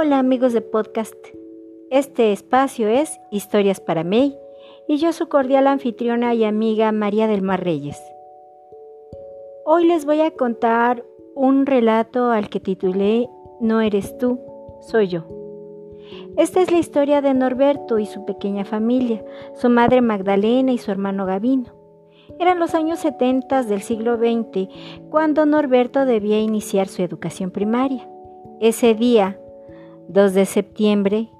Hola amigos de podcast. Este espacio es Historias para May y yo su cordial anfitriona y amiga María del Mar Reyes. Hoy les voy a contar un relato al que titulé No eres tú, soy yo. Esta es la historia de Norberto y su pequeña familia, su madre Magdalena y su hermano Gavino. Eran los años 70 del siglo XX cuando Norberto debía iniciar su educación primaria. Ese día, 2 de septiembre,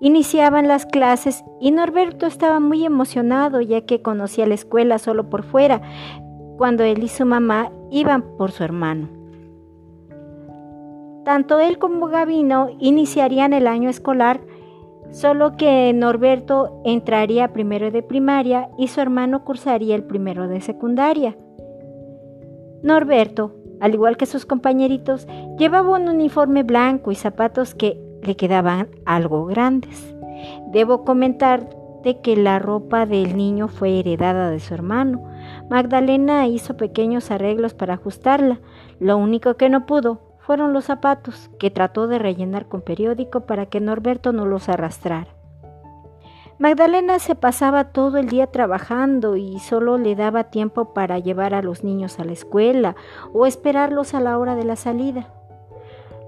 iniciaban las clases y Norberto estaba muy emocionado ya que conocía la escuela solo por fuera, cuando él y su mamá iban por su hermano. Tanto él como Gavino iniciarían el año escolar, solo que Norberto entraría primero de primaria y su hermano cursaría el primero de secundaria. Norberto, al igual que sus compañeritos, llevaba un uniforme blanco y zapatos que le quedaban algo grandes. Debo comentarte que la ropa del niño fue heredada de su hermano. Magdalena hizo pequeños arreglos para ajustarla. Lo único que no pudo fueron los zapatos, que trató de rellenar con periódico para que Norberto no los arrastrara. Magdalena se pasaba todo el día trabajando y solo le daba tiempo para llevar a los niños a la escuela o esperarlos a la hora de la salida.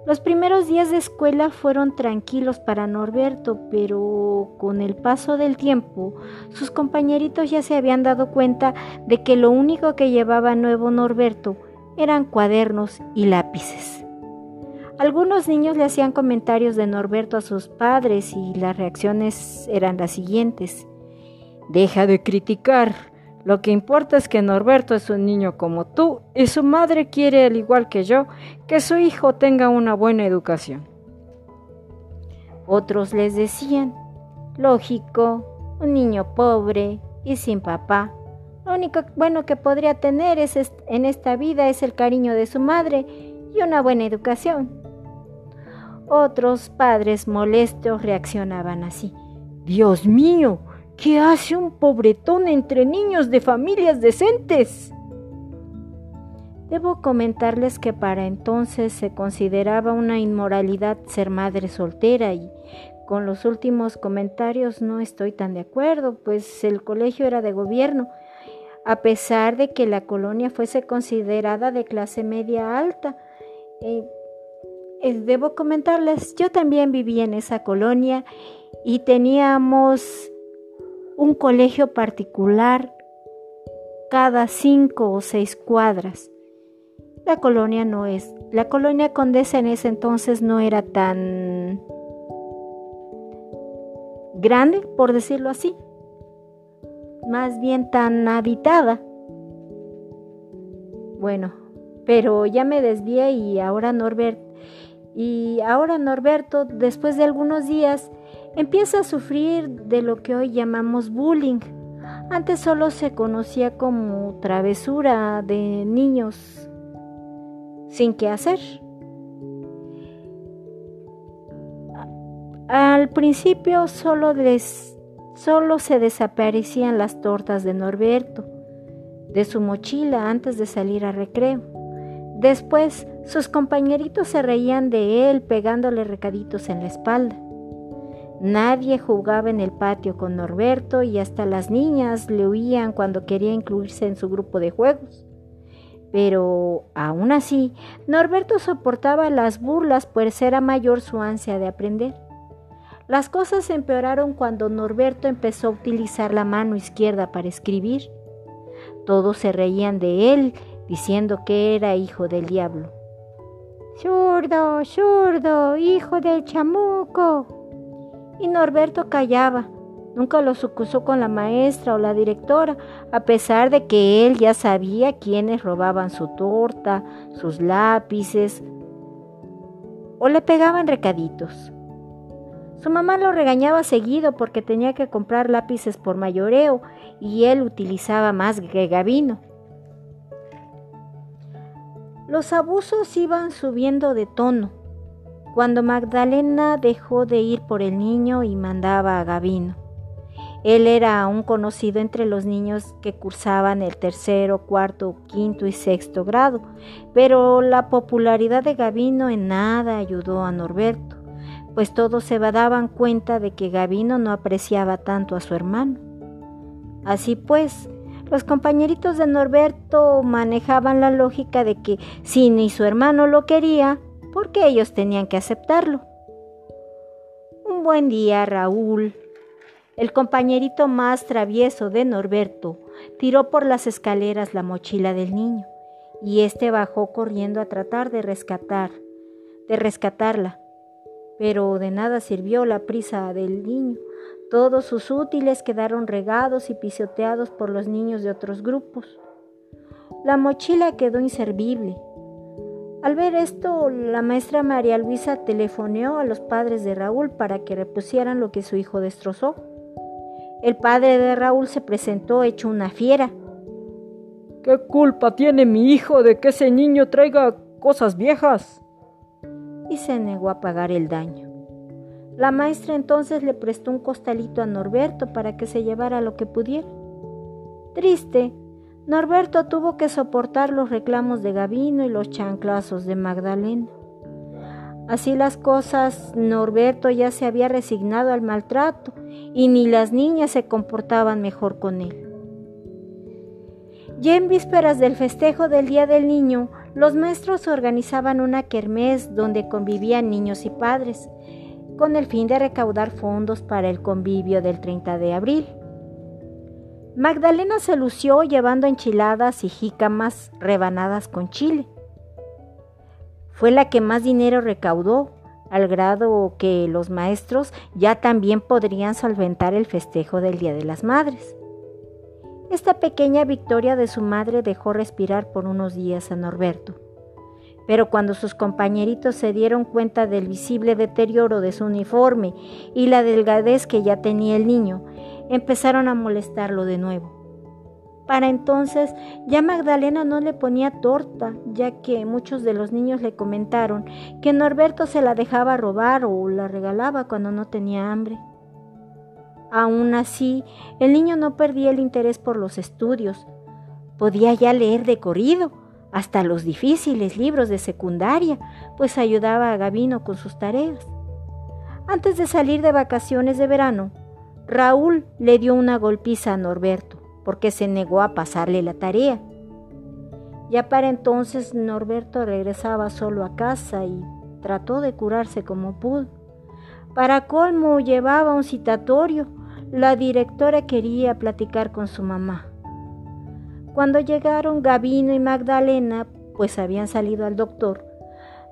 Los primeros días de escuela fueron tranquilos para Norberto, pero con el paso del tiempo, sus compañeritos ya se habían dado cuenta de que lo único que llevaba nuevo Norberto eran cuadernos y lápices. Algunos niños le hacían comentarios de Norberto a sus padres y las reacciones eran las siguientes. Deja de criticar, lo que importa es que Norberto es un niño como tú y su madre quiere, al igual que yo, que su hijo tenga una buena educación. Otros les decían, lógico, un niño pobre y sin papá. Lo único bueno que podría tener es en esta vida es el cariño de su madre y una buena educación. Otros padres molestos reaccionaban así. Dios mío, ¿Qué hace un pobretón entre niños de familias decentes? Debo comentarles que para entonces se consideraba una inmoralidad ser madre soltera y con los últimos comentarios no estoy tan de acuerdo, pues el colegio era de gobierno, a pesar de que la colonia fuese considerada de clase media alta. Eh, eh, debo comentarles, yo también viví en esa colonia y teníamos un colegio particular cada cinco o seis cuadras. La colonia no es, la colonia Condesa en ese entonces no era tan grande, por decirlo así, más bien tan habitada. Bueno, pero ya me desvié y ahora Norbert y ahora Norberto, después de algunos días, empieza a sufrir de lo que hoy llamamos bullying. Antes solo se conocía como travesura de niños sin qué hacer. Al principio solo, solo se desaparecían las tortas de Norberto de su mochila antes de salir a recreo. Después sus compañeritos se reían de él pegándole recaditos en la espalda. Nadie jugaba en el patio con Norberto y hasta las niñas le huían cuando quería incluirse en su grupo de juegos. Pero aún así, Norberto soportaba las burlas pues era mayor su ansia de aprender. Las cosas empeoraron cuando Norberto empezó a utilizar la mano izquierda para escribir. Todos se reían de él, diciendo que era hijo del diablo. Zurdo, zurdo, hijo del chamuco, y Norberto callaba. Nunca los acusó con la maestra o la directora, a pesar de que él ya sabía quiénes robaban su torta, sus lápices o le pegaban recaditos. Su mamá lo regañaba seguido porque tenía que comprar lápices por mayoreo y él utilizaba más que Gavino. Los abusos iban subiendo de tono cuando Magdalena dejó de ir por el niño y mandaba a Gavino. Él era aún conocido entre los niños que cursaban el tercero, cuarto, quinto y sexto grado, pero la popularidad de Gavino en nada ayudó a Norberto, pues todos se daban cuenta de que Gavino no apreciaba tanto a su hermano. Así pues, los compañeritos de Norberto manejaban la lógica de que si ni su hermano lo quería, ¿por qué ellos tenían que aceptarlo? Un buen día, Raúl, el compañerito más travieso de Norberto, tiró por las escaleras la mochila del niño y éste bajó corriendo a tratar de rescatar, de rescatarla. Pero de nada sirvió la prisa del niño. Todos sus útiles quedaron regados y pisoteados por los niños de otros grupos. La mochila quedó inservible. Al ver esto, la maestra María Luisa telefoneó a los padres de Raúl para que repusieran lo que su hijo destrozó. El padre de Raúl se presentó hecho una fiera ¿Qué culpa tiene mi hijo de que ese niño traiga cosas viejas? Y se negó a pagar el daño. La maestra entonces le prestó un costalito a Norberto para que se llevara lo que pudiera. Triste, Norberto tuvo que soportar los reclamos de Gavino y los chanclazos de Magdalena. Así las cosas, Norberto ya se había resignado al maltrato y ni las niñas se comportaban mejor con él. Ya en vísperas del festejo del Día del Niño, los maestros organizaban una kermés donde convivían niños y padres, con el fin de recaudar fondos para el convivio del 30 de abril. Magdalena se lució llevando enchiladas y jícamas rebanadas con chile. Fue la que más dinero recaudó, al grado que los maestros ya también podrían solventar el festejo del Día de las Madres. Esta pequeña victoria de su madre dejó respirar por unos días a Norberto. Pero cuando sus compañeritos se dieron cuenta del visible deterioro de su uniforme y la delgadez que ya tenía el niño, empezaron a molestarlo de nuevo. Para entonces ya Magdalena no le ponía torta, ya que muchos de los niños le comentaron que Norberto se la dejaba robar o la regalaba cuando no tenía hambre. Aún así, el niño no perdía el interés por los estudios. Podía ya leer de corrido, hasta los difíciles libros de secundaria, pues ayudaba a Gavino con sus tareas. Antes de salir de vacaciones de verano, Raúl le dio una golpiza a Norberto, porque se negó a pasarle la tarea. Ya para entonces Norberto regresaba solo a casa y trató de curarse como pudo. Para colmo llevaba un citatorio la directora quería platicar con su mamá. Cuando llegaron Gavino y Magdalena, pues habían salido al doctor,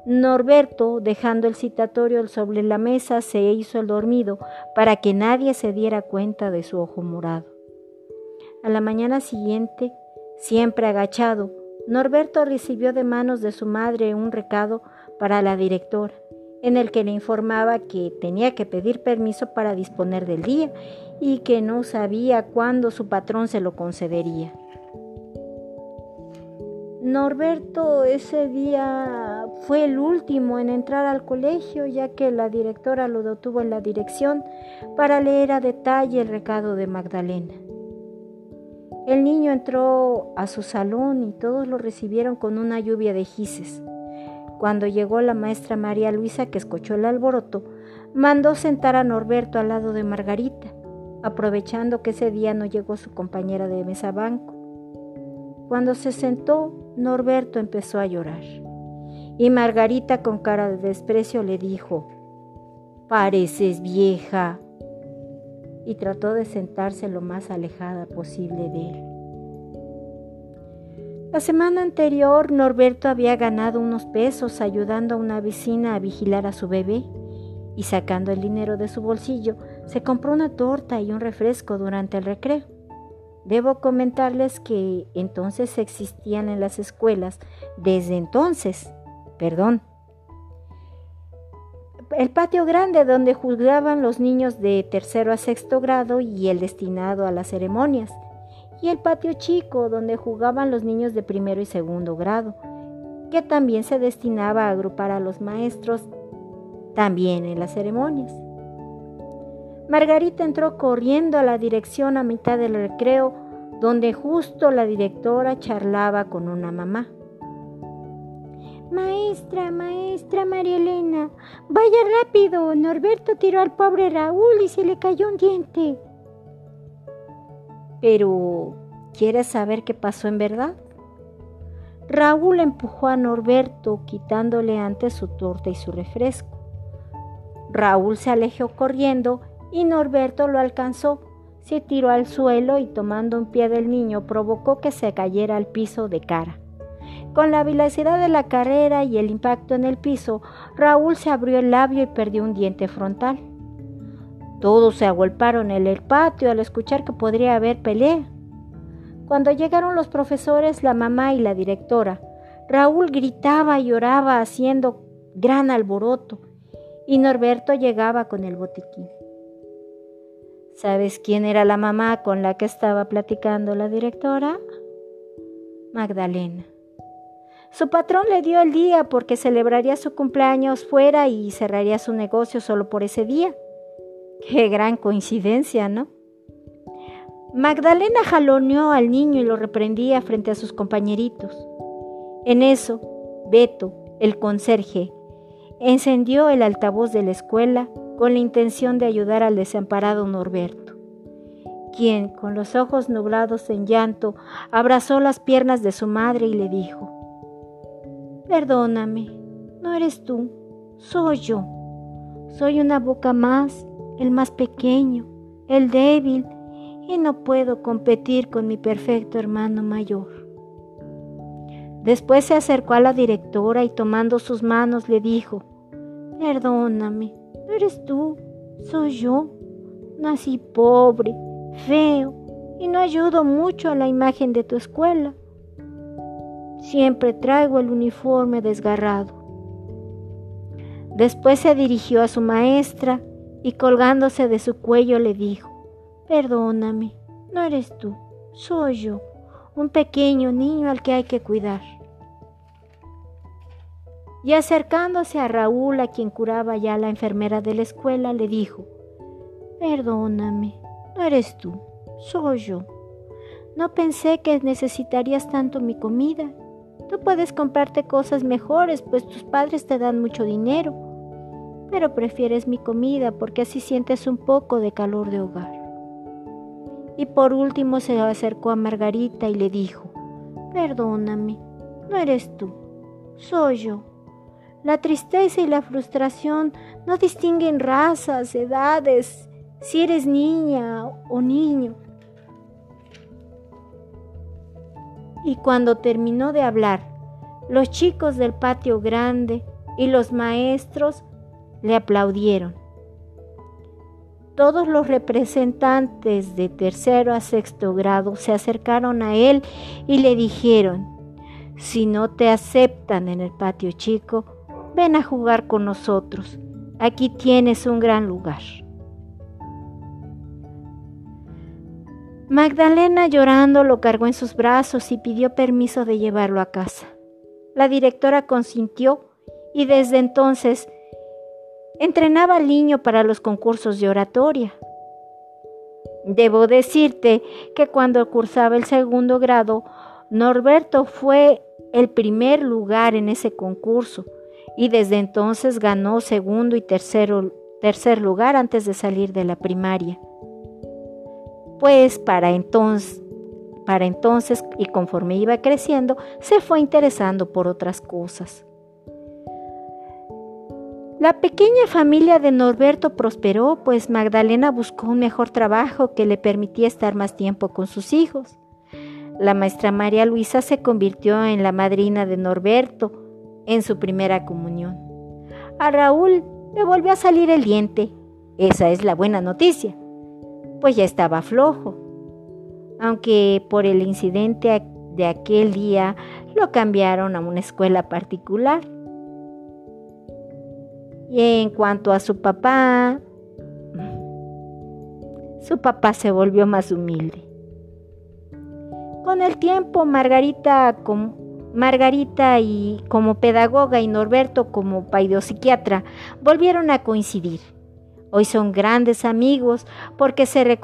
Norberto, dejando el citatorio sobre la mesa, se hizo el dormido para que nadie se diera cuenta de su ojo morado. A la mañana siguiente, siempre agachado, Norberto recibió de manos de su madre un recado para la directora en el que le informaba que tenía que pedir permiso para disponer del día y que no sabía cuándo su patrón se lo concedería. Norberto ese día fue el último en entrar al colegio ya que la directora lo detuvo en la dirección para leer a detalle el recado de Magdalena. El niño entró a su salón y todos lo recibieron con una lluvia de gises. Cuando llegó la maestra María Luisa, que escuchó el alboroto, mandó sentar a Norberto al lado de Margarita, aprovechando que ese día no llegó su compañera de mesa banco. Cuando se sentó, Norberto empezó a llorar. Y Margarita con cara de desprecio le dijo, Pareces vieja. Y trató de sentarse lo más alejada posible de él. La semana anterior Norberto había ganado unos pesos ayudando a una vecina a vigilar a su bebé y sacando el dinero de su bolsillo se compró una torta y un refresco durante el recreo. Debo comentarles que entonces existían en las escuelas, desde entonces, perdón, el patio grande donde jugaban los niños de tercero a sexto grado y el destinado a las ceremonias y el patio chico donde jugaban los niños de primero y segundo grado, que también se destinaba a agrupar a los maestros también en las ceremonias. Margarita entró corriendo a la dirección a mitad del recreo, donde justo la directora charlaba con una mamá. Maestra, maestra María Elena, vaya rápido. Norberto tiró al pobre Raúl y se le cayó un diente. Pero, ¿quieres saber qué pasó en verdad? Raúl empujó a Norberto quitándole antes su torta y su refresco. Raúl se alejó corriendo y Norberto lo alcanzó. Se tiró al suelo y tomando un pie del niño provocó que se cayera al piso de cara. Con la velocidad de la carrera y el impacto en el piso, Raúl se abrió el labio y perdió un diente frontal. Todos se agolparon en el patio al escuchar que podría haber pelea. Cuando llegaron los profesores, la mamá y la directora, Raúl gritaba y lloraba haciendo gran alboroto y Norberto llegaba con el botiquín. ¿Sabes quién era la mamá con la que estaba platicando la directora? Magdalena. Su patrón le dio el día porque celebraría su cumpleaños fuera y cerraría su negocio solo por ese día. Qué gran coincidencia, ¿no? Magdalena jaloneó al niño y lo reprendía frente a sus compañeritos. En eso, Beto, el conserje, encendió el altavoz de la escuela con la intención de ayudar al desamparado Norberto, quien, con los ojos nublados en llanto, abrazó las piernas de su madre y le dijo, Perdóname, no eres tú, soy yo. Soy una boca más, el más pequeño, el débil, y no puedo competir con mi perfecto hermano mayor. Después se acercó a la directora y tomando sus manos le dijo, Perdóname, no eres tú, soy yo. Nací pobre, feo, y no ayudo mucho a la imagen de tu escuela. Siempre traigo el uniforme desgarrado. Después se dirigió a su maestra y colgándose de su cuello le dijo, Perdóname, no eres tú, soy yo, un pequeño niño al que hay que cuidar. Y acercándose a Raúl, a quien curaba ya la enfermera de la escuela, le dijo, Perdóname, no eres tú, soy yo. No pensé que necesitarías tanto mi comida Tú puedes comprarte cosas mejores, pues tus padres te dan mucho dinero, pero prefieres mi comida porque así sientes un poco de calor de hogar. Y por último se acercó a Margarita y le dijo, Perdóname, no eres tú, soy yo. La tristeza y la frustración no distinguen razas, edades, si eres niña o niño. y cuando terminó de hablar, los chicos del patio grande y los maestros le aplaudieron. Todos los representantes de tercero a sexto grado se acercaron a él y le dijeron, si no te aceptan en el patio chico, ven a jugar con nosotros. Aquí tienes un gran lugar. Magdalena llorando lo cargó en sus brazos y pidió permiso de llevarlo a casa. La directora consintió y desde entonces entrenaba al niño para los concursos de oratoria. Debo decirte que cuando cursaba el segundo grado, Norberto fue el primer lugar en ese concurso y desde entonces ganó segundo y tercero, tercer lugar antes de salir de la primaria pues para entonces, para entonces y conforme iba creciendo, se fue interesando por otras cosas. La pequeña familia de Norberto prosperó, pues Magdalena buscó un mejor trabajo que le permitía estar más tiempo con sus hijos. La maestra María Luisa se convirtió en la madrina de Norberto en su primera comunión. A Raúl le volvió a salir el diente. Esa es la buena noticia pues ya estaba flojo. Aunque por el incidente de aquel día lo cambiaron a una escuela particular. Y en cuanto a su papá, su papá se volvió más humilde. Con el tiempo, Margarita, Margarita y como pedagoga y Norberto como psiquiatra volvieron a coincidir. Hoy son grandes amigos porque se,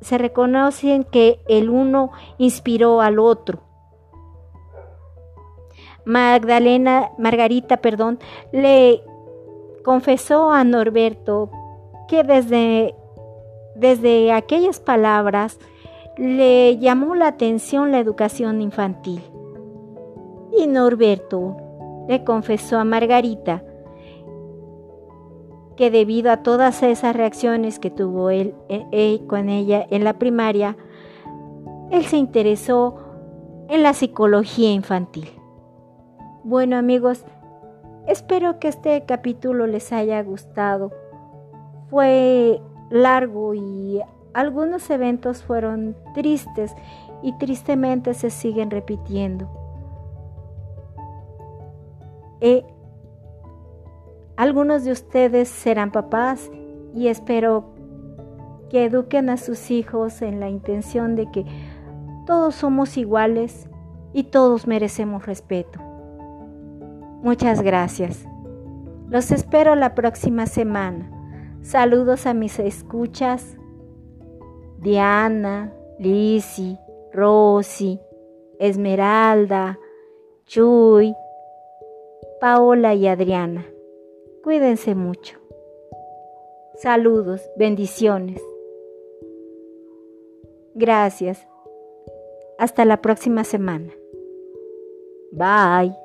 se reconocen que el uno inspiró al otro. Magdalena, Margarita, perdón, le confesó a Norberto que desde aquellas palabras le llamó la atención la educación infantil. Y Norberto le confesó a Margarita que debido a todas esas reacciones que tuvo él, eh, eh, con ella en la primaria, él se interesó en la psicología infantil. Bueno amigos, espero que este capítulo les haya gustado. Fue largo y algunos eventos fueron tristes y tristemente se siguen repitiendo. Eh, algunos de ustedes serán papás y espero que eduquen a sus hijos en la intención de que todos somos iguales y todos merecemos respeto. Muchas gracias. Los espero la próxima semana. Saludos a mis escuchas. Diana, Lisi, Rosy, Esmeralda, Chuy, Paola y Adriana. Cuídense mucho. Saludos, bendiciones. Gracias. Hasta la próxima semana. Bye.